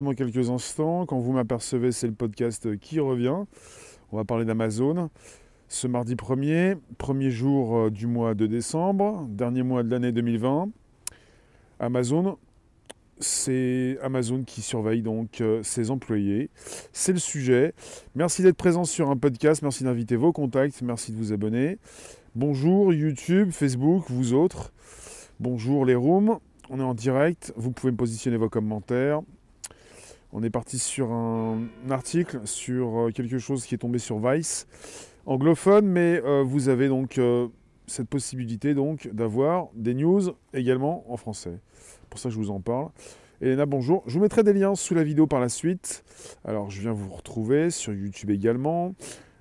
Dans quelques instants, quand vous m'apercevez, c'est le podcast qui revient. On va parler d'Amazon. Ce mardi 1er, premier jour euh, du mois de décembre, dernier mois de l'année 2020. Amazon, c'est Amazon qui surveille donc euh, ses employés. C'est le sujet. Merci d'être présent sur un podcast, merci d'inviter vos contacts, merci de vous abonner. Bonjour YouTube, Facebook, vous autres. Bonjour les rooms. On est en direct, vous pouvez me positionner vos commentaires. On est parti sur un article sur euh, quelque chose qui est tombé sur Vice, anglophone, mais euh, vous avez donc euh, cette possibilité donc d'avoir des news également en français. Pour ça, je vous en parle. Elena, bonjour. Je vous mettrai des liens sous la vidéo par la suite. Alors, je viens vous retrouver sur YouTube également.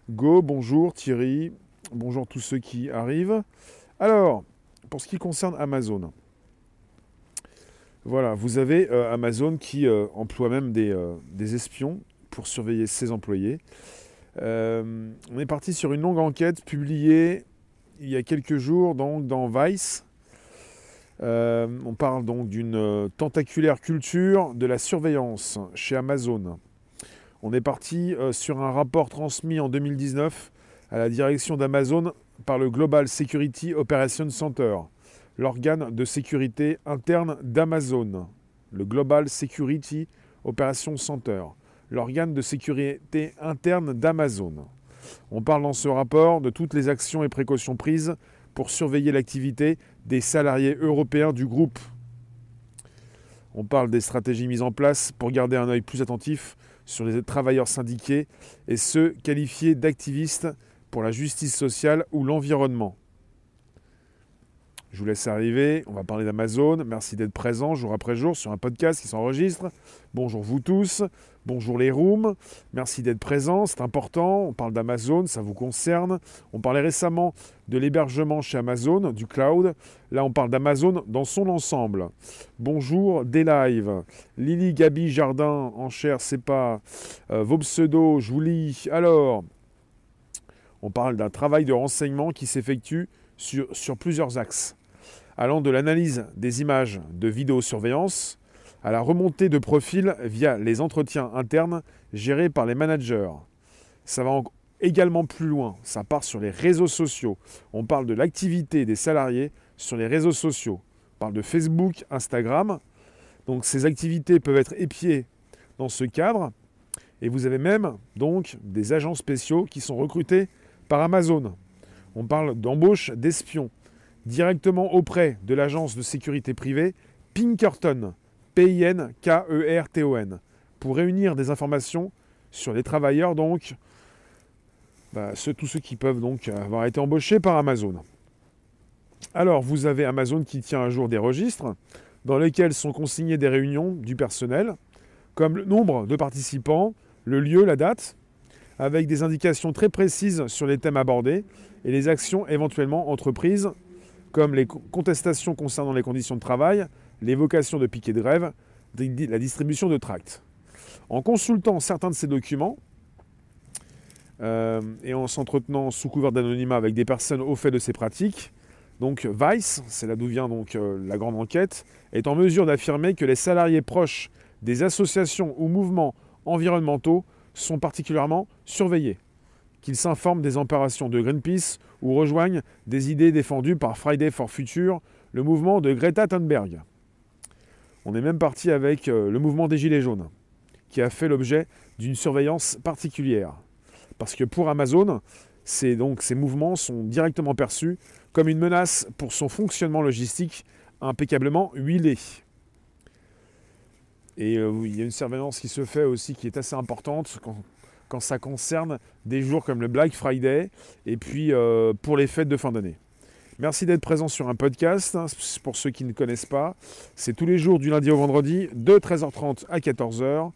Go, bonjour Thierry. Bonjour tous ceux qui arrivent. Alors, pour ce qui concerne Amazon, voilà, vous avez euh, Amazon qui euh, emploie même des, euh, des, espions pour surveiller ses employés. on est parti sur une longue enquête publiée il y a quelques jours donc, dans Vice. on parle donc d'une tentaculaire culture de la surveillance chez Amazon. On est parti sur un rapport transmis en 2019 à la direction d'Amazon par le Global Security Operations Center l'organe de sécurité interne d'Amazon, le Global Security Operations Center, l'organe de sécurité interne d'Amazon. On parle dans ce rapport de toutes les actions et précautions prises pour surveiller l'activité des salariés européens du groupe. On parle des stratégies mises en place pour garder un œil plus attentif sur les travailleurs syndiqués et ceux qualifiés d'activistes pour la justice sociale ou l'environnement. Je vous laisse arriver. On va parler d'Amazon. Merci d'être présent jour après jour sur un podcast qui s'enregistre. Bonjour vous tous. Bonjour les rooms. Merci d'être présent. C'est important. On parle d'Amazon. Ça vous concerne. On parlait récemment de l'hébergement chez Amazon, du cloud. Là, on parle d'Amazon dans son ensemble. Bonjour des lives. Lily, Gabi, Jardin, en chair, c'est pas. Euh, vos pseudos, je vous lis. Alors, on parle d'un travail de renseignement qui s'effectue sur, plusieurs axes allant de l'analyse des images de vidéosurveillance à la remontée de profils via les entretiens internes gérés par les managers. Ça va également plus loin, ça part sur les réseaux sociaux. On parle de l'activité des salariés sur les réseaux sociaux. On parle de Facebook, Instagram. Donc ces activités peuvent être épiées dans ce cadre. Et vous avez même donc des agents spéciaux qui sont recrutés par Amazon. On parle d'embauche d'espions. Directement auprès de l'agence de sécurité privée Pinkerton, P-I-N-K-E-R-T-O-N, pour réunir des informations sur les travailleurs, donc, bah, tous ceux qui peuvent donc avoir été embauchés par Amazon. Alors, vous avez Amazon qui tient à jour des registres dans lesquels sont consignées des réunions du personnel, comme le nombre de participants, le lieu, la date, avec des indications très précises sur les thèmes abordés et les actions éventuellement entreprises comme les contestations concernant les conditions de travail, l'évocation de piquets de grève, la distribution de tracts. En consultant certains de ces documents euh, et en s'entretenant sous couvert d'anonymat avec des personnes au fait de ces pratiques, donc Vice, c'est là d'où vient donc euh, la grande enquête, est en mesure d'affirmer que les salariés proches des associations ou mouvements environnementaux sont particulièrement surveillés qu'ils s'informent des opérations de Greenpeace ou rejoignent des idées défendues par Friday for Future, le mouvement de Greta Thunberg. On est même parti avec euh, le mouvement des Gilets jaunes, qui a fait l'objet d'une surveillance particulière. Parce que pour Amazon, ces mouvements sont directement perçus comme une menace pour son fonctionnement logistique impeccablement huilé. Et euh, il y a une surveillance qui se fait aussi qui est assez importante quand, ça concerne des jours comme le Black Friday et puis euh, pour les fêtes de fin d'année. Merci d'être présent sur un podcast. Hein, pour ceux qui ne connaissent pas, c'est tous les jours du lundi au vendredi de 13h30 à 14h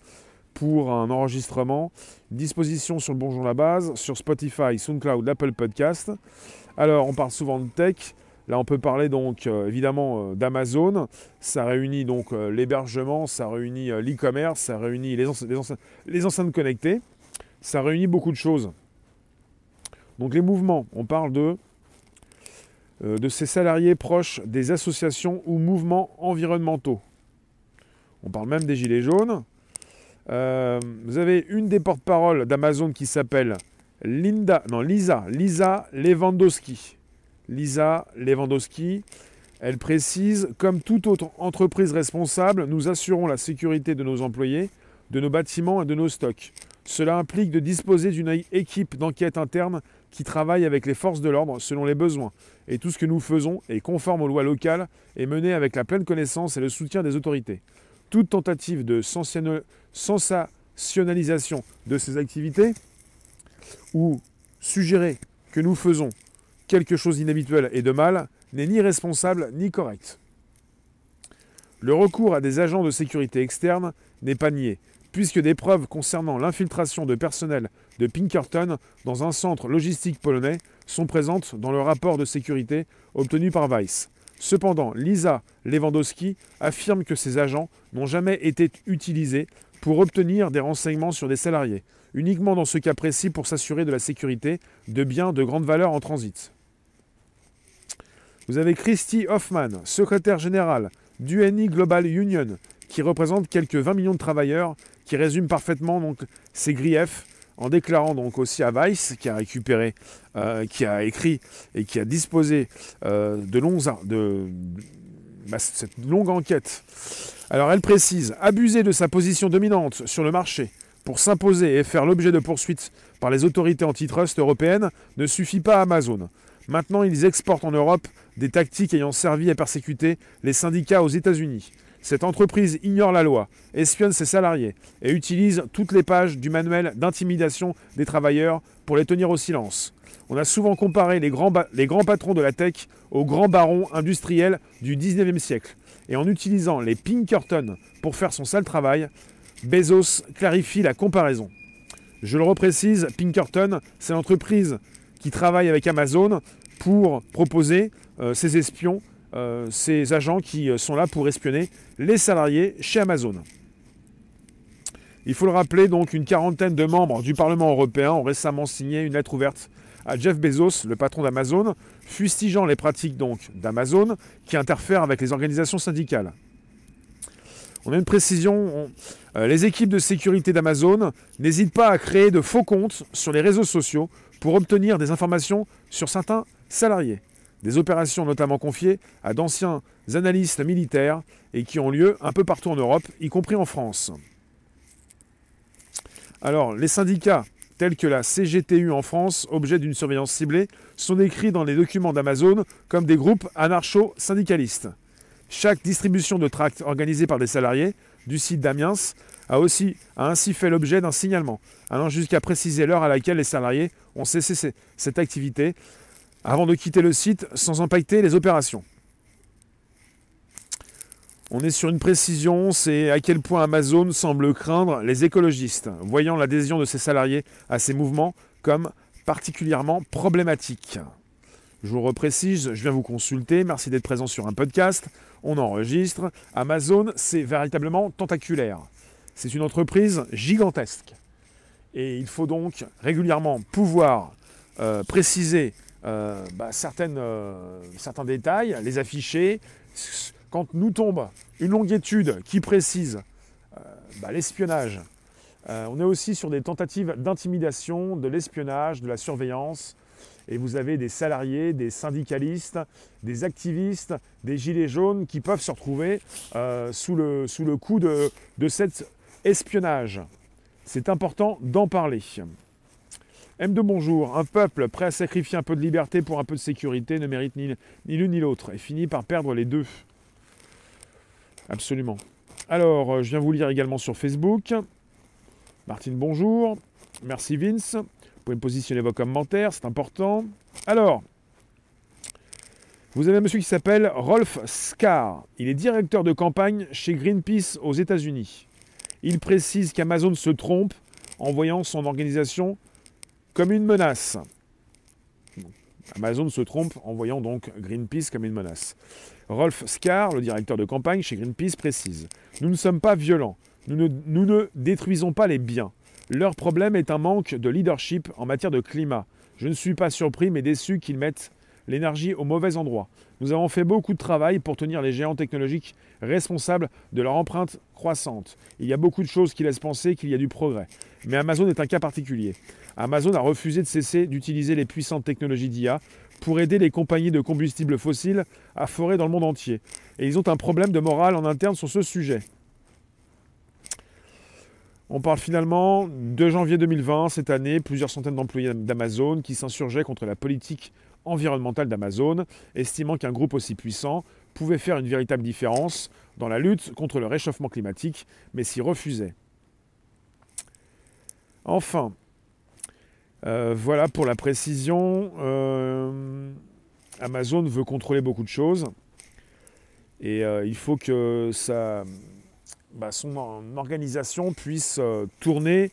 pour un enregistrement. Disposition sur le Bonjour la base, sur Spotify, SoundCloud, Apple Podcast. Alors, on parle souvent de tech. Là, on peut parler donc euh, évidemment euh, d'Amazon. Ça réunit donc l'hébergement, ça réunit l'e-commerce, ça réunit les, enceintes connectées ça réunit beaucoup de choses. Donc les mouvements, on parle de, euh, ces salariés proches des associations ou mouvements environnementaux. On parle même des gilets jaunes. Euh, vous avez une des porte-paroles d'Amazon qui s'appelle Linda, non Lisa, Lisa Lewandowski. Lisa Lewandowski. Elle précise, comme toute autre entreprise responsable, nous assurons la sécurité de nos employés, de nos bâtiments et de nos stocks. Cela implique de disposer d'une équipe d'enquête interne qui travaille avec les forces de l'ordre selon les besoins. Et tout ce que nous faisons est conforme aux lois locales et mené avec la pleine connaissance et le soutien des autorités. Toute tentative de sensationnalisation de ces activités ou suggérer que nous faisons quelque chose d'inhabituel et de mal n'est ni responsable ni correct. Le recours à des agents de sécurité externe n'est pas nié, puisque des preuves concernant l'infiltration de personnel de Pinkerton dans un centre logistique polonais sont présentes dans le rapport de sécurité obtenu par Weiss. Cependant, Lisa Lewandowski affirme que ces agents n'ont jamais été utilisés pour obtenir des renseignements sur des salariés, uniquement dans ce cas précis pour s'assurer de la sécurité de biens de grande valeur en transit. Vous avez Christy Hoffman, secrétaire générale d'UNI Global Union, qui représente quelques 20 millions de travailleurs, qui résume parfaitement ces griefs en déclarant donc aussi à Weiss, qui a récupéré, euh, qui a écrit et qui a disposé euh, de longues, de, bah, cette longue enquête. Alors elle précise, abuser de sa position dominante sur le marché pour s'imposer et faire l'objet de poursuites par les autorités antitrust européennes ne suffit pas à Amazon. Maintenant, ils exportent en Europe des tactiques ayant servi à persécuter les syndicats aux États-Unis. Cette entreprise ignore la loi, espionne ses salariés et utilise toutes les pages du manuel d'intimidation des travailleurs pour les tenir au silence. On a souvent comparé les grands, les grands patrons de la tech aux grands barons industriels du 19e siècle. Et en utilisant les Pinkerton pour faire son sale travail, Bezos clarifie la comparaison. Je le reprécise, Pinkerton, c'est l'entreprise qui travaille avec Amazon pour proposer ces espions, euh, ces agents qui euh, sont là pour espionner les salariés chez Amazon. Il faut le rappeler, donc, une quarantaine de membres du Parlement européen ont récemment signé une lettre ouverte à Jeff Bezos, le patron d'Amazon, fustigeant les pratiques d'Amazon qui interfèrent avec les organisations syndicales. On a une précision. les équipes de sécurité d'Amazon n'hésitent pas à créer de faux comptes sur les réseaux sociaux pour obtenir des informations sur certains salariés. Des opérations notamment confiées à d'anciens analystes militaires et qui ont lieu un peu partout en Europe, y compris en France. Alors, les syndicats tels que la CGTU en France, objet d'une surveillance ciblée, sont décrits dans les documents d'Amazon comme des groupes anarcho-syndicalistes. Chaque distribution de tracts organisée par des salariés du site d'Amiens a, a ainsi fait l'objet d'un signalement, allant jusqu'à préciser l'heure à laquelle les salariés ont cessé cette activité avant de quitter le site sans impacter les opérations. On est sur une précision, c'est à quel point Amazon semble craindre les écologistes, voyant l'adhésion de ses salariés à ces mouvements comme particulièrement problématique. Je vous reprécise, je viens vous consulter, merci d'être présent sur un podcast, on enregistre. Amazon, c'est véritablement tentaculaire. C'est une entreprise gigantesque. Et il faut donc régulièrement pouvoir euh, préciser euh, bah, euh, certains détails, les afficher. Quand nous tombe une longue étude qui précise bah, l'espionnage, on est aussi sur des tentatives d'intimidation, de l'espionnage, de la surveillance. Et vous avez des salariés, des syndicalistes, des activistes, des gilets jaunes qui peuvent se retrouver sous, le, sous le coup de, de cet espionnage. C'est important d'en parler. M de bonjour, un peuple prêt à sacrifier un peu de liberté pour un peu de sécurité ne mérite ni, l'une ni l'autre et finit par perdre les deux. Absolument. Alors, euh, je viens vous lire également sur Facebook. Martine, bonjour. Merci Vince. Vous pouvez me positionner vos commentaires, c'est important. Alors, vous avez un monsieur qui s'appelle Rolf Scar. Il est directeur de campagne chez Greenpeace aux États-Unis. Il précise qu'Amazon se trompe en voyant son organisation comme une menace. Amazon se trompe en voyant donc Greenpeace comme une menace. Rolf Scar, le directeur de campagne chez Greenpeace, précise Nous ne sommes pas violents, nous ne, nous ne détruisons pas les biens. Leur problème est un manque de leadership en matière de climat. Je ne suis pas surpris mais déçu qu'ils mettent l'énergie au mauvais endroit. Nous avons fait beaucoup de travail pour tenir les géants technologiques responsables de leur empreinte croissante. Il y a beaucoup de choses qui laissent penser qu'il y a du progrès. Mais Amazon est un cas particulier. Amazon a refusé de cesser d'utiliser les puissantes technologies d'IA pour aider les compagnies de combustibles fossiles à forer dans le monde entier. Et ils ont un problème de morale en interne sur ce sujet. On parle finalement de janvier 2020, cette année, plusieurs centaines d'employés d'Amazon qui s'insurgeaient contre la politique environnementale d'Amazon, estimant qu'un groupe aussi puissant pouvait faire une véritable différence dans la lutte contre le réchauffement climatique, mais s'y refusaient. Enfin, euh, voilà pour la précision. Euh, Amazon veut contrôler beaucoup de choses. Et euh, il faut que ça, bah, son organisation puisse tourner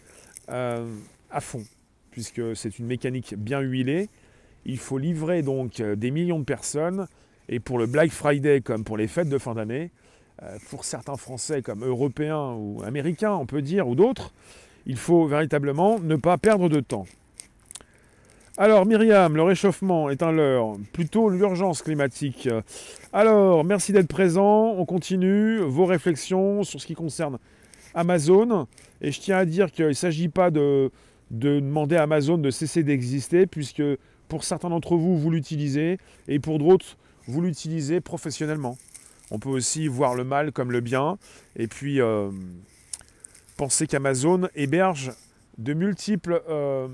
à fond, puisque c'est une mécanique bien huilée. Il faut livrer donc des millions de personnes. Et pour le Black Friday, comme pour les fêtes de fin d'année, pour certains Français comme Européens ou Américains, on peut dire, ou d'autres, il faut véritablement ne pas perdre de temps. Alors Myriam, le réchauffement est un leurre, plutôt l'urgence climatique. Alors, merci d'être présent, on continue vos réflexions sur ce qui concerne Amazon. Et je tiens à dire qu'il ne s'agit pas de, de demander à Amazon de cesser d'exister, puisque pour certains d'entre vous, vous l'utilisez, et pour d'autres, vous l'utilisez professionnellement. On peut aussi voir le mal comme le bien, et puis euh, Pensez qu'Amazon héberge de multiples euh,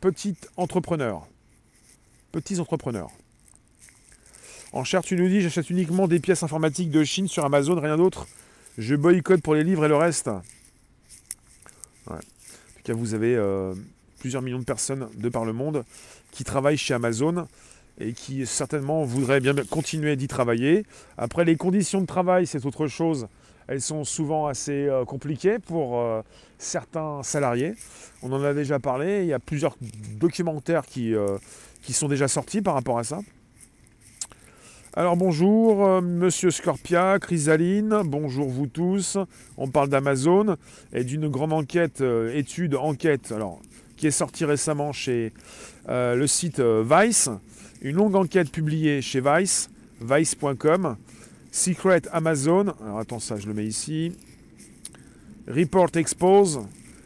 petits entrepreneurs. Petits entrepreneurs. En cher, tu nous dis, j'achète uniquement des pièces informatiques de Chine sur Amazon, rien d'autre. Je boycotte pour les livres et le reste. En tout cas, vous avez euh, plusieurs millions de personnes de par le monde qui travaillent chez Amazon et qui certainement voudraient bien continuer d'y travailler. Après, les conditions de travail, c'est autre chose. Elles sont souvent assez euh, compliquées pour euh, certains salariés. On en a déjà parlé, il y a plusieurs documentaires qui, euh, qui sont déjà sortis par rapport à ça. Alors bonjour, monsieur Scorpia, Chrysaline, bonjour vous tous. On parle d'Amazon et d'une grande enquête, étude, enquête, alors, qui est sortie récemment chez le site Vice. Une longue enquête publiée chez Vice, vice.com, Secret Amazon. Alors attends, ça, je le mets ici. Report Expose.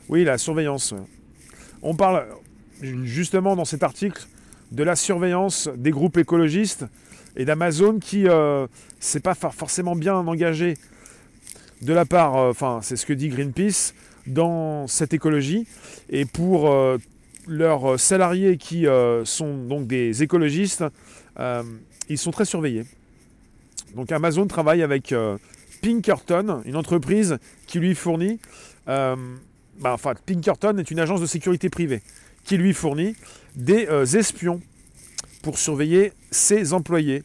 Oui, la surveillance. On parle justement dans cet article de la surveillance des groupes écologistes et d'Amazon qui euh, s'est pas forcément bien engagé de la part, euh, enfin c'est ce que dit Greenpeace, dans cette écologie. Et pour euh, leurs salariés qui sont donc des écologistes, ils sont très surveillés. Donc Amazon travaille avec euh, Pinkerton, une entreprise qui lui fournit, euh, bah, enfin Pinkerton est une agence de sécurité privée qui lui fournit des euh, espions pour surveiller ses employés,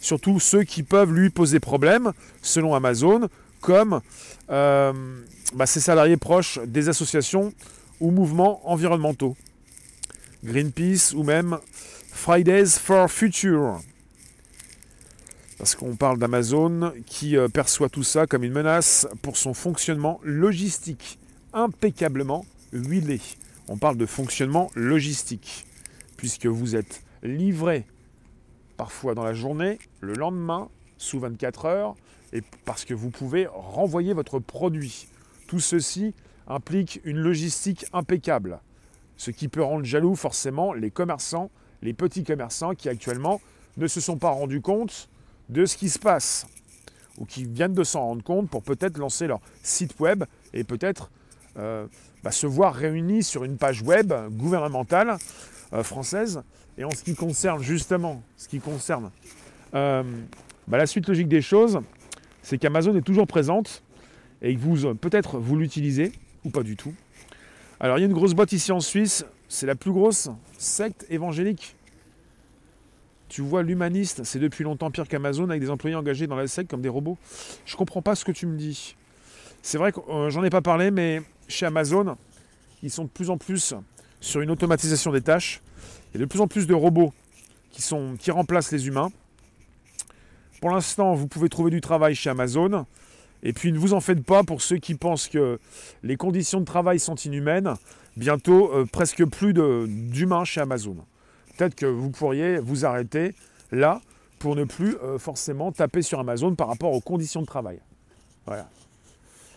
surtout ceux qui peuvent lui poser problème, selon Amazon, comme bah, ses salariés proches des associations ou mouvements environnementaux, Greenpeace ou même Fridays for Future. Parce qu'on parle d'Amazon qui euh, perçoit tout ça comme une menace pour son fonctionnement logistique, impeccablement huilé. On parle de fonctionnement logistique, puisque vous êtes livré parfois dans la journée, le lendemain, sous 24 heures, et parce que vous pouvez renvoyer votre produit. Tout ceci implique une logistique impeccable, ce qui peut rendre jaloux forcément les commerçants, les petits commerçants qui actuellement ne se sont pas rendus compte de ce qui se passe ou qui viennent de s'en rendre compte pour peut-être lancer leur site web et peut-être euh, bah, se voir réunis sur une page web gouvernementale euh, française. Et en ce qui concerne justement, ce qui concerne euh, bah, la suite logique des choses, c'est qu'Amazon est toujours présente et que vous peut-être vous l'utilisez ou pas du tout. Alors il y a une grosse boîte ici en Suisse, c'est la plus grosse secte évangélique tu vois, l'humaniste, c'est depuis longtemps pire qu'Amazon avec des employés engagés dans la SEC comme des robots. Je comprends pas ce que tu me dis. C'est vrai que euh, j'en ai pas parlé, mais chez Amazon, ils sont de plus en plus sur une automatisation des tâches. Il y a de plus en plus de robots qui remplacent les humains. Pour l'instant, vous pouvez trouver du travail chez Amazon. Et puis ne vous en faites pas pour ceux qui pensent que les conditions de travail sont inhumaines. Bientôt, euh, presque plus d'humains chez Amazon peut-être que vous pourriez vous arrêter là pour ne plus euh, forcément taper sur Amazon par rapport aux conditions de travail. Voilà.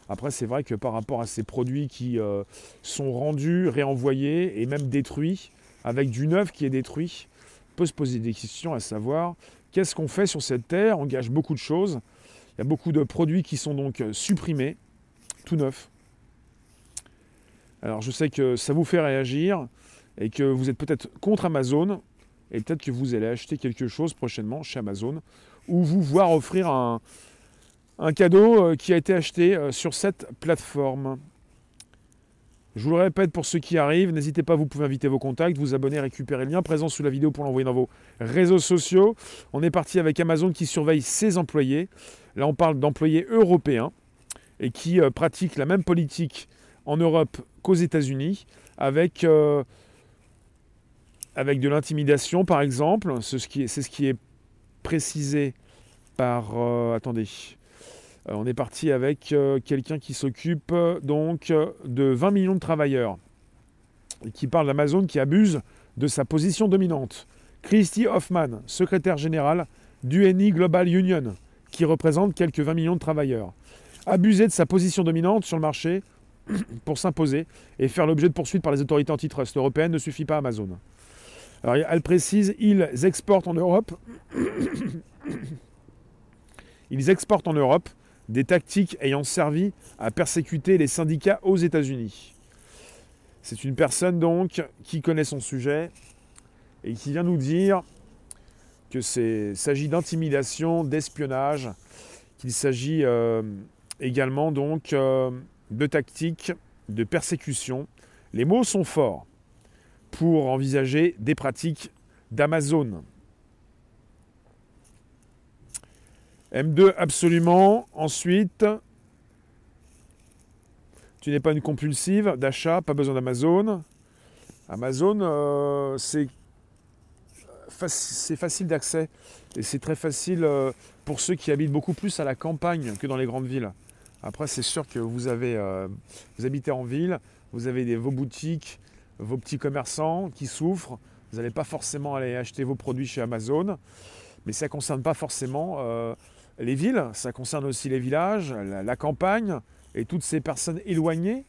Après, c'est vrai que par rapport à ces produits qui euh, sont rendus, réenvoyés et même détruits, avec du neuf qui est détruit, on peut se poser des questions à savoir qu'est-ce qu'on fait sur cette terre? On gâche beaucoup de choses. Il y a beaucoup de produits qui sont donc supprimés, tout neufs. Alors je sais que ça vous fait réagir et que vous êtes peut-être contre Amazon et peut-être que vous allez acheter quelque chose prochainement chez Amazon ou vous voir offrir un, cadeau euh, qui a été acheté euh, sur cette plateforme. Je vous le répète pour ceux qui arrivent, n'hésitez pas, vous pouvez inviter vos contacts, vous abonner, récupérer le lien présent sous la vidéo pour l'envoyer dans vos réseaux sociaux. On est parti avec Amazon qui surveille ses employés. Là, on parle d'employés européens et qui euh, pratiquent la même politique en Europe qu'aux États-Unis avec avec de l'intimidation, par exemple. C'est ce, qui est, ce qui est précisé par... Euh, attendez. Euh, on est parti avec euh, quelqu'un qui s'occupe donc de 20 millions de travailleurs et qui parle d'Amazon qui abuse de sa position dominante. Christy Hoffman, secrétaire général du NI Global Union, qui représente quelques 20 millions de travailleurs. Abuser de sa position dominante sur le marché pour s'imposer et faire l'objet de poursuites par les autorités antitrust européennes ne suffit pas à Amazon. Alors, elle précise, ils exportent en Europe. ils exportent en Europe des tactiques ayant servi à persécuter les syndicats aux États-Unis. C'est une personne donc qui connaît son sujet et qui vient nous dire que s'agit d'intimidation, d'espionnage, qu'il s'agit euh, également donc euh, de tactiques de persécution. Les mots sont forts pour envisager des pratiques d'Amazon. M2 absolument. Ensuite, tu n'es pas une compulsive d'achat, pas besoin d'Amazon. Amazon, euh, c'est facile d'accès et c'est très facile euh, pour ceux qui habitent beaucoup plus à la campagne que dans les grandes villes. Après, c'est sûr que vous avez, euh, vous habitez en ville, vous avez vos boutiques, vos petits commerçants qui souffrent. Vous n'allez pas forcément aller acheter vos produits chez Amazon. Mais ça ne concerne pas forcément les villes, ça concerne aussi les villages, la, campagne, et toutes ces personnes éloignées,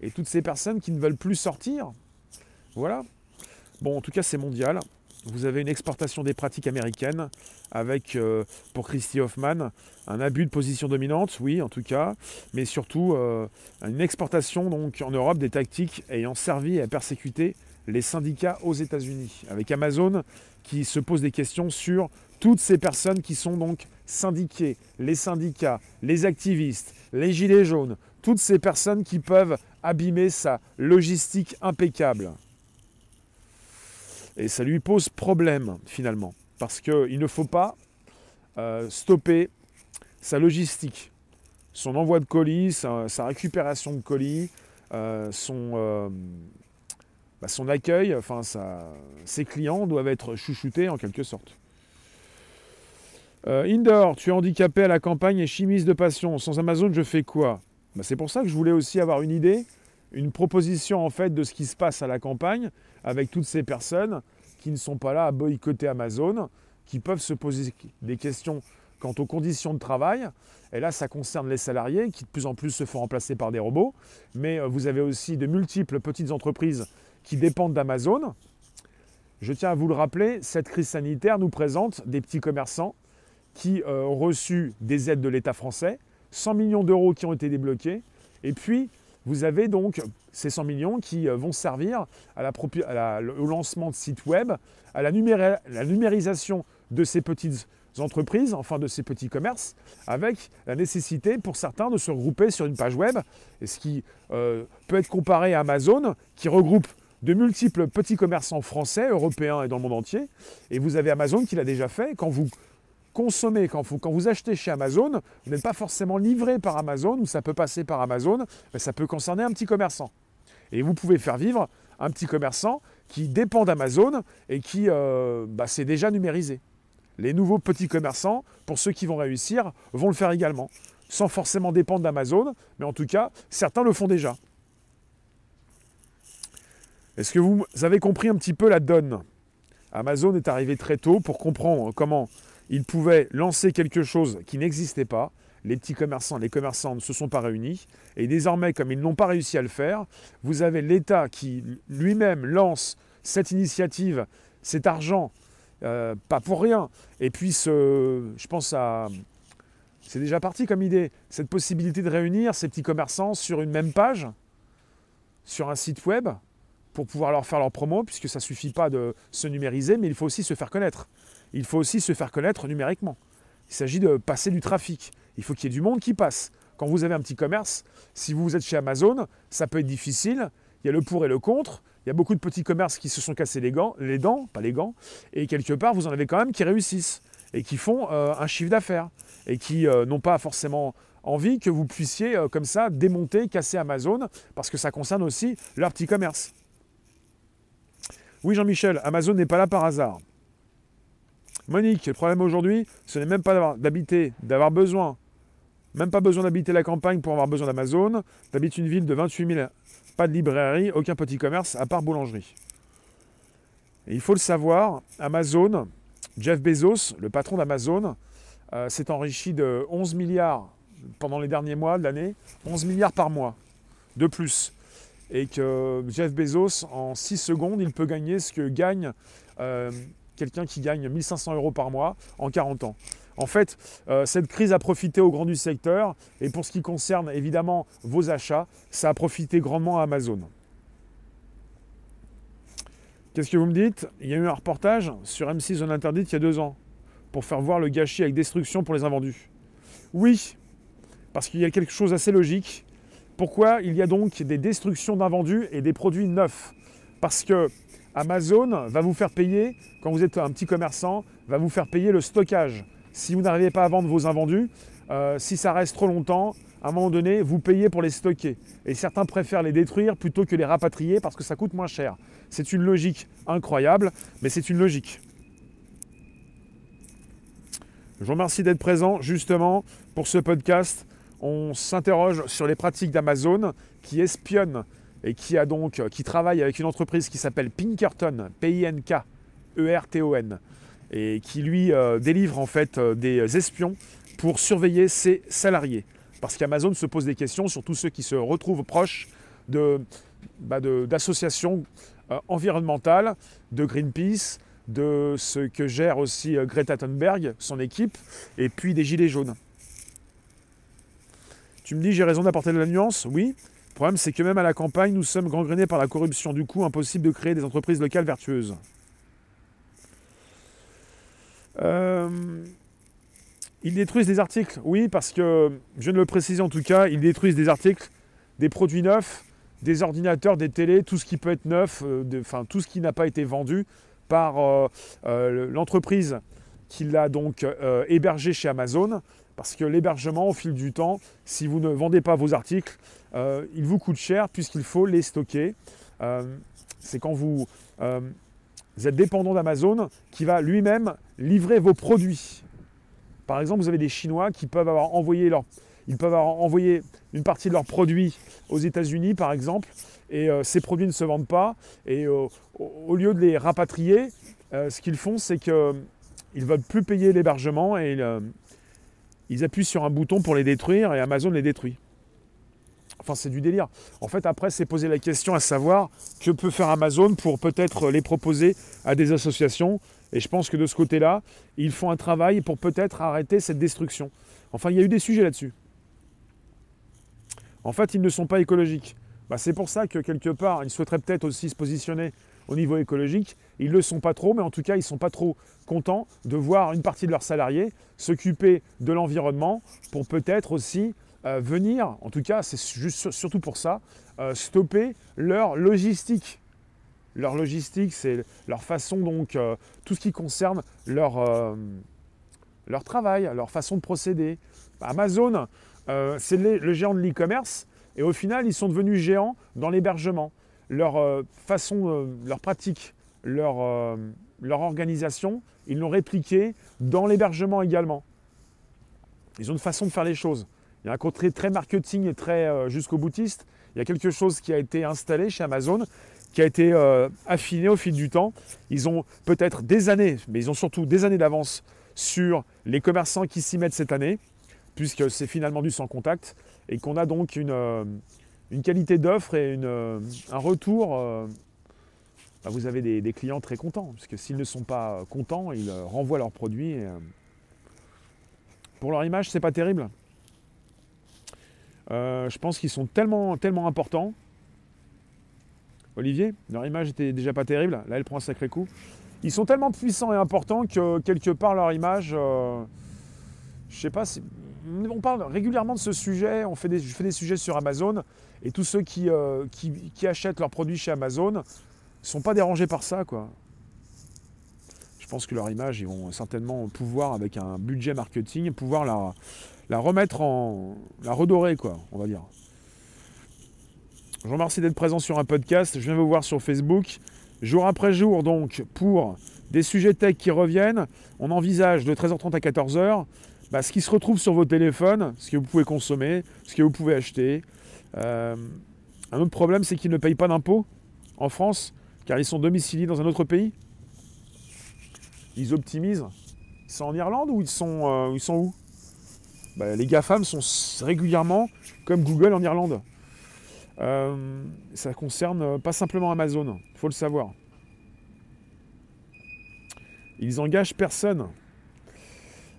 et toutes ces personnes qui ne veulent plus sortir. Voilà. Bon, en tout cas, c'est mondial. Vous avez une exportation des pratiques américaines avec, euh, pour Christy Hoffman, un abus de position dominante, oui, en tout cas, mais surtout euh, une exportation donc en Europe des tactiques ayant servi à persécuter les syndicats aux États-Unis, avec Amazon qui se pose des questions sur toutes ces personnes qui sont donc syndiquées, les syndicats, les activistes, les gilets jaunes, toutes ces personnes qui peuvent abîmer sa logistique impeccable. Et ça lui pose problème finalement, parce qu'il ne faut pas euh, stopper sa logistique, son envoi de colis, sa, récupération de colis, euh, son, euh, bah, son accueil, enfin ses clients doivent être chouchoutés en quelque sorte. Indoor, tu es handicapé à la campagne et chimiste de passion. Sans Amazon, je fais quoi? Bah, C'est pour ça que je voulais aussi avoir une idée une proposition en fait de ce qui se passe à la campagne avec toutes ces personnes qui ne sont pas là à boycotter Amazon, qui peuvent se poser des questions quant aux conditions de travail. Et là, ça concerne les salariés qui de plus en plus se font remplacer par des robots. Mais euh, vous avez aussi de multiples petites entreprises qui dépendent d'Amazon. Je tiens à vous le rappeler, cette crise sanitaire nous présente des petits commerçants qui euh, ont reçu des aides de l'État français, 100 millions d'euros qui ont été débloqués, et puis vous avez donc ces 100 millions qui euh, vont servir au lancement de sites web, à la, numérisation de ces petites entreprises, enfin de ces petits commerces, avec la nécessité pour certains de se regrouper sur une page web, et ce qui euh, peut être comparé à Amazon, qui regroupe de multiples petits commerçants français, européens et dans le monde entier. Et vous avez Amazon qui l'a déjà fait. Quand vous consommez, quand vous, achetez chez Amazon, vous n'êtes pas forcément livré par Amazon, ou ça peut passer par Amazon, mais ça peut concerner un petit commerçant. Et vous pouvez faire vivre un petit commerçant qui dépend d'Amazon et qui euh, bah, déjà numérisé. Les nouveaux petits commerçants, pour ceux qui vont réussir, vont le faire également, sans forcément dépendre d'Amazon, mais en tout cas, certains le font déjà. Est-ce que vous avez compris un petit peu la donne? Amazon est arrivé très tôt pour comprendre comment il pouvait lancer quelque chose qui n'existait pas. Les petits commerçants, les commerçants ne se sont pas réunis. Et désormais, comme ils n'ont pas réussi à le faire, vous avez l'État qui lui-même lance cette initiative, cet argent, euh, pas pour rien. Et puis, je pense à... C'est déjà parti comme idée, cette possibilité de réunir ces petits commerçants sur une même page, sur un site web, pour pouvoir leur faire leur promo, puisque ça ne suffit pas de se numériser, mais il faut aussi se faire connaître. Il faut aussi se faire connaître numériquement. Il s'agit de passer du trafic. Il faut qu'il y ait du monde qui passe. Quand vous avez un petit commerce, si vous êtes chez Amazon, ça peut être difficile. Il y a le pour et le contre. Il y a beaucoup de petits commerces qui se sont cassés les, gants, les dents, pas les gants. Et quelque part, vous en avez quand même qui réussissent et qui font euh, un chiffre d'affaires et qui euh, n'ont pas forcément envie que vous puissiez euh, comme ça démonter, casser Amazon parce que ça concerne aussi leur petit commerce. Oui, Jean-Michel, Amazon n'est pas là par hasard. Monique, le problème aujourd'hui, ce n'est même pas d'habiter, d'avoir besoin, même pas besoin d'habiter la campagne pour avoir besoin d'Amazon. T'habites une ville de 28 000, pas de librairie, aucun petit commerce, à part boulangerie. Et il faut le savoir, Amazon, Jeff Bezos, le patron d'Amazon, euh, s'est enrichi de 11 milliards pendant les derniers mois de l'année, 11 milliards par mois de plus et que Jeff Bezos, en 6 secondes, il peut gagner ce que gagne euh, quelqu'un qui gagne 1500 euros par mois en 40 ans. En fait, euh, cette crise a profité au grand du secteur, et pour ce qui concerne évidemment vos achats, ça a profité grandement à Amazon. Qu'est-ce que vous me dites? Il y a eu un reportage sur M6 Zone Interdite il y a deux ans, pour faire voir le gâchis avec destruction pour les invendus. Oui, parce qu'il y a quelque chose d'assez logique, pourquoi il y a donc des destructions d'invendus et des produits neufs? Parce que Amazon va vous faire payer, quand vous êtes un petit commerçant, va vous faire payer le stockage. Si vous n'arrivez pas à vendre vos invendus, euh, si ça reste trop longtemps, à un moment donné, vous payez pour les stocker. Et certains préfèrent les détruire plutôt que les rapatrier parce que ça coûte moins cher. C'est une logique incroyable, mais c'est une logique. Je vous remercie d'être présent justement pour ce podcast on s'interroge sur les pratiques d'Amazon qui espionnent et qui, a donc, qui travaille avec une entreprise qui s'appelle Pinkerton, P-I-N-K-E-R-T-O-N, et qui lui euh, délivre en fait euh, des espions pour surveiller ses salariés. Parce qu'Amazon se pose des questions sur tous ceux qui se retrouvent proches de, bah, d'associations euh, environnementales, de Greenpeace, de ce que gère aussi Greta Thunberg, son équipe, et puis des Gilets jaunes. Tu me dis j'ai raison d'apporter de la nuance? Oui. Le problème c'est que même à la campagne, nous sommes gangrenés par la corruption. Du coup, impossible de créer des entreprises locales vertueuses. Euh, ils détruisent des articles, oui, parce que, je de le préciser en tout cas, ils détruisent des articles, des produits neufs, des ordinateurs, des télés, tout ce qui peut être neuf, euh, enfin tout ce qui n'a pas été vendu par euh, l'entreprise qui l'a donc hébergé chez Amazon. Parce que l'hébergement, au fil du temps, si vous ne vendez pas vos articles, euh, il vous coûte cher puisqu'il faut les stocker. Euh, c'est quand vous, euh, êtes dépendant d'Amazon qui va lui-même livrer vos produits. Par exemple, vous avez des Chinois qui peuvent avoir envoyé leur, ils peuvent avoir envoyé une partie de leurs produits aux États-Unis, par exemple, et ces produits ne se vendent pas. Et au lieu de les rapatrier, ce qu'ils font, c'est qu'ils ne veulent plus payer l'hébergement et ils appuient sur un bouton pour les détruire et Amazon les détruit. Enfin, c'est du délire. En fait, après, c'est poser la question à savoir que peut faire Amazon pour peut-être les proposer à des associations. Et je pense que de ce côté-là, ils font un travail pour peut-être arrêter cette destruction. Enfin, il y a eu des sujets là-dessus. En fait, ils ne sont pas écologiques. Bah, c'est pour ça que quelque part, ils souhaiteraient peut-être aussi se positionner au niveau écologique. Ils ne le sont pas trop, mais en tout cas, ils ne sont pas trop contents de voir une partie de leurs salariés s'occuper de l'environnement pour peut-être aussi euh, venir, en tout cas, c'est juste surtout pour ça, euh, stopper leur logistique. Leur logistique, c'est leur façon, donc, euh, tout ce qui concerne leur, leur travail, leur façon de procéder. Amazon, c'est le géant de l'e-commerce, et au final, ils sont devenus géants dans l'hébergement. Leur euh, façon, euh, leur pratique, leur, euh, leur organisation, ils l'ont répliqué dans l'hébergement également. Ils ont une façon de faire les choses. Il y a un côté très marketing et très jusqu'au boutiste. Il y a quelque chose qui a été installé chez Amazon qui a été affiné au fil du temps. Ils ont peut-être des années, mais ils ont surtout des années d'avance sur les commerçants qui s'y mettent cette année, puisque c'est finalement du sans contact, et qu'on a donc une, une qualité d'offre et euh, un retour. Bah, vous avez des, clients très contents, puisque s'ils ne sont pas contents, ils renvoient leurs produits. pour leur image, c'est pas terrible. je pense qu'ils sont tellement, tellement importants Olivier, leur image était déjà pas terrible. Là, elle prend un sacré coup. Ils sont tellement puissants et importants que quelque part leur image, euh, je sais pas, on parle régulièrement de ce sujet. On fait des, je fais des sujets sur Amazon et tous ceux qui, euh, qui, achètent leurs produits chez Amazon sont pas dérangés par ça, quoi. Je pense que leur image, ils vont certainement pouvoir, avec un budget marketing, pouvoir la, la remettre en, la redorer, quoi, on va dire. Je vous remercie d'être présent sur un podcast. Je viens vous voir sur Facebook. Jour après jour, donc, pour des sujets tech qui reviennent, on envisage de 13h30 à 14h bah, ce qui se retrouve sur vos téléphones, ce que vous pouvez consommer, ce que vous pouvez acheter. Euh, un autre problème, c'est qu'ils ne payent pas d'impôts en France, car ils sont domiciliés dans un autre pays. Ils optimisent. Ils sont en Irlande ou ils sont, euh, où? Bah, Les GAFAM sont régulièrement comme Google en Irlande. Euh, ça concerne pas simplement Amazon, il faut le savoir. Ils engagent personne.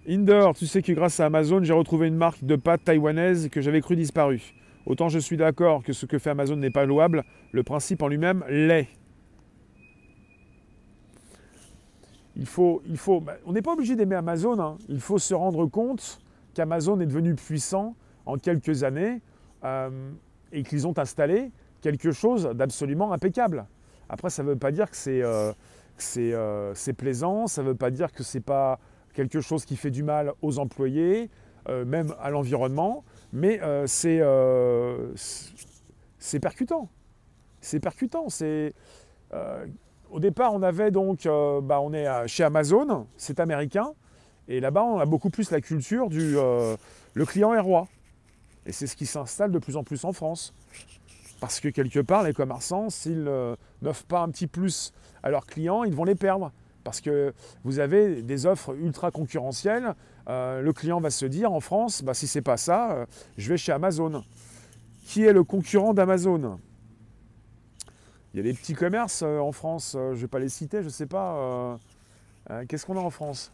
Indoor, tu sais que grâce à Amazon, j'ai retrouvé une marque de pâtes taïwanaise que j'avais cru disparue. Autant je suis d'accord que ce que fait Amazon n'est pas louable, le principe en lui-même l'est. Il faut, bah, on n'est pas obligé d'aimer Amazon, hein. il faut se rendre compte qu'Amazon est devenu puissant en quelques années. Euh, et qu'ils ont installé quelque chose d'absolument impeccable. Après, ça ne veut pas dire que c'est euh, euh, plaisant, ça ne veut pas dire que ce n'est pas quelque chose qui fait du mal aux employés, euh, même à l'environnement, mais c'est percutant. C'est percutant. au départ, on avait donc, bah, on est chez Amazon, c'est américain, et là-bas, on a beaucoup plus la culture du le client est roi. Et c'est ce qui s'installe de plus en plus en France. Parce que quelque part, les commerçants, s'ils euh, n'offrent pas un petit plus à leurs clients, ils vont les perdre. Parce que vous avez des offres ultra concurrentielles. Euh, le client va se dire en France, bah, si c'est pas ça, euh, je vais chez Amazon. Qui est le concurrent d'Amazon? Il y a des petits commerces en France, je ne vais pas les citer, je ne sais pas. Qu'est-ce qu'on a en France?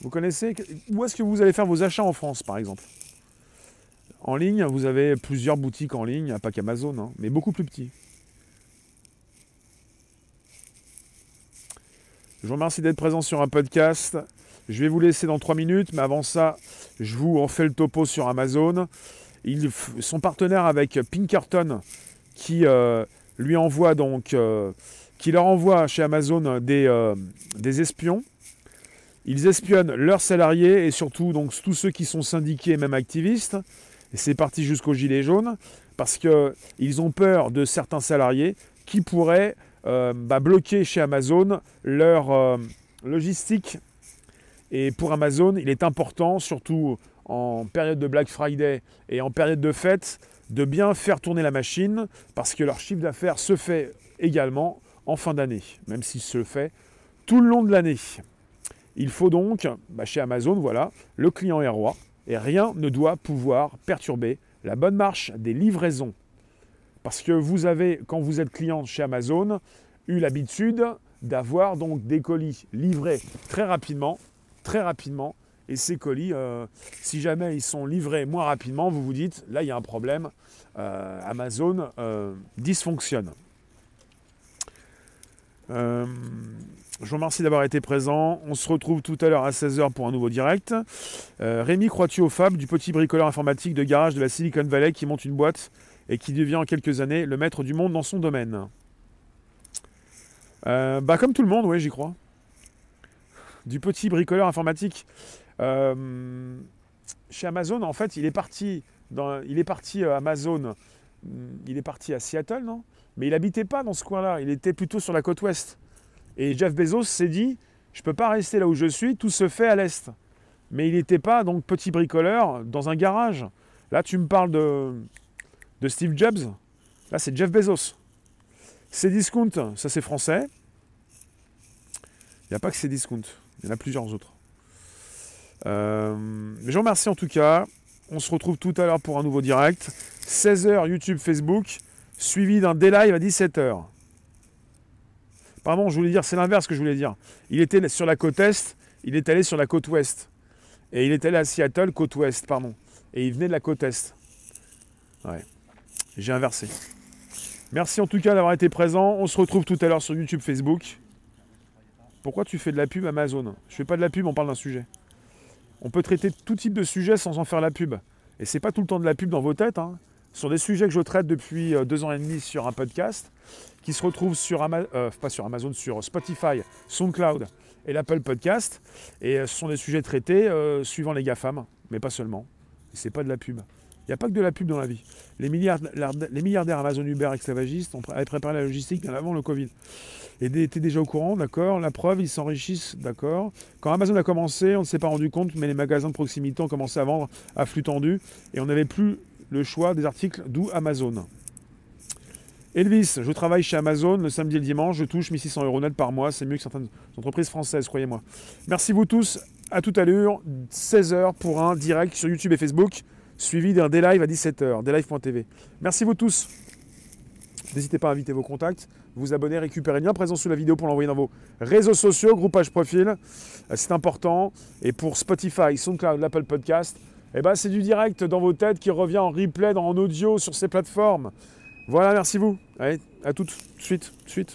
Vous connaissez Où est-ce que vous allez faire vos achats en France, par exemple? En ligne, vous avez plusieurs boutiques en ligne, pas qu'Amazon, hein, mais beaucoup plus petits. Je vous remercie d'être présent sur un podcast. Je vais vous laisser dans 3 minutes, mais avant ça, je vous refais le topo sur Amazon. Ils sont partenaires avec Pinkerton qui euh, lui envoie donc, euh, qui leur envoie chez Amazon des, euh, des, espions. Ils espionnent leurs salariés et surtout donc tous ceux qui sont syndiqués même activistes. Et c'est parti jusqu'au gilet jaune parce qu'ils ont peur de certains salariés qui pourraient euh, bah, bloquer chez Amazon leur euh, logistique. Et pour Amazon, il est important, surtout en période de Black Friday et en période de fête, de bien faire tourner la machine parce que leur chiffre d'affaires se fait également en fin d'année, même s'il se fait tout le long de l'année. Il faut donc, bah, chez Amazon, voilà, le client est roi et rien ne doit pouvoir perturber la bonne marche des livraisons. Parce que vous avez, quand vous êtes client chez Amazon, eu l'habitude d'avoir donc des colis livrés très rapidement, très rapidement. Et ces colis, euh, si jamais ils sont livrés moins rapidement, vous vous dites, là il y a un problème, euh, Amazon euh, dysfonctionne. Je vous remercie d'avoir été présent. On se retrouve tout à l'heure à 16h pour un nouveau direct. Rémi, crois-tu au Fab, du petit bricoleur informatique de garage de la Silicon Valley qui monte une boîte et qui devient en quelques années le maître du monde dans son domaine euh, Bah comme tout le monde, oui, j'y crois. Du petit bricoleur informatique. Euh, chez Amazon, en fait, il est parti, il est parti à Amazon, il est parti à Seattle, non? Mais il n'habitait pas dans ce coin-là, il était plutôt sur la côte ouest. Et Jeff Bezos s'est dit, je ne peux pas rester là où je suis, tout se fait à l'Est. Mais il n'était pas donc petit bricoleur dans un garage. Là, tu me parles de, de Steve Jobs. Là, c'est Jeff Bezos. Cdiscount, ça c'est français. Il n'y a pas que Cdiscount, il y en a plusieurs autres. Euh, je vous remercie en tout cas. On se retrouve tout à l'heure pour un nouveau direct. 16h YouTube, Facebook, suivi d'un D-Live à 17h. Pardon, je voulais dire, c'est l'inverse que je voulais dire. Il était sur la côte Est, il est allé sur la côte Ouest. Et il est allé à Seattle, côte Ouest, pardon. Et il venait de la côte Est. Ouais. J'ai inversé. Merci en tout cas d'avoir été présent. On se retrouve tout à l'heure sur YouTube, Facebook. Pourquoi tu fais de la pub Amazon? Je fais pas de la pub, on parle d'un sujet. On peut traiter tout type de sujet sans en faire la pub. Et c'est pas tout le temps de la pub dans vos têtes. Hein. Ce sont des sujets que je traite depuis euh, deux ans et demi sur un podcast qui se retrouve sur Amazon, euh, pas sur Amazon, sur Spotify, SoundCloud et l'Apple Podcast. Et euh, ce sont des sujets traités suivant les GAFAM, mais pas seulement. C'est pas de la pub. N'y a pas que de la pub dans la vie. Les milliardaires, les milliardaires Amazon, Uber, esclavagistes avaient préparé la logistique bien avant le Covid. Et étaient déjà au courant, d'accord. La preuve, ils s'enrichissent, d'accord. Quand Amazon a commencé, on ne s'est pas rendu compte, mais les magasins de proximité ont commencé à vendre à flux tendu et on n'avait plus le choix des articles, d'où Amazon. Elvis, je travaille chez Amazon le samedi et le dimanche, je touche 1600 euros net par mois, c'est mieux que certaines entreprises françaises, croyez-moi. Merci vous tous, à tout à l'heure, 16h pour un direct sur YouTube et Facebook suivi d'un D-Live à 17h, dlive.tv. Merci vous tous. N'hésitez pas à inviter vos contacts, vous abonner, récupérer le lien présent sous la vidéo pour l'envoyer dans vos réseaux sociaux, groupage profil. Euh, c'est important. Et pour Spotify, SoundCloud, l'Apple Podcast, eh ben, c'est du direct dans vos têtes qui revient en replay, en audio sur ces plateformes. Voilà, merci vous. Allez, à tout de suite. suite.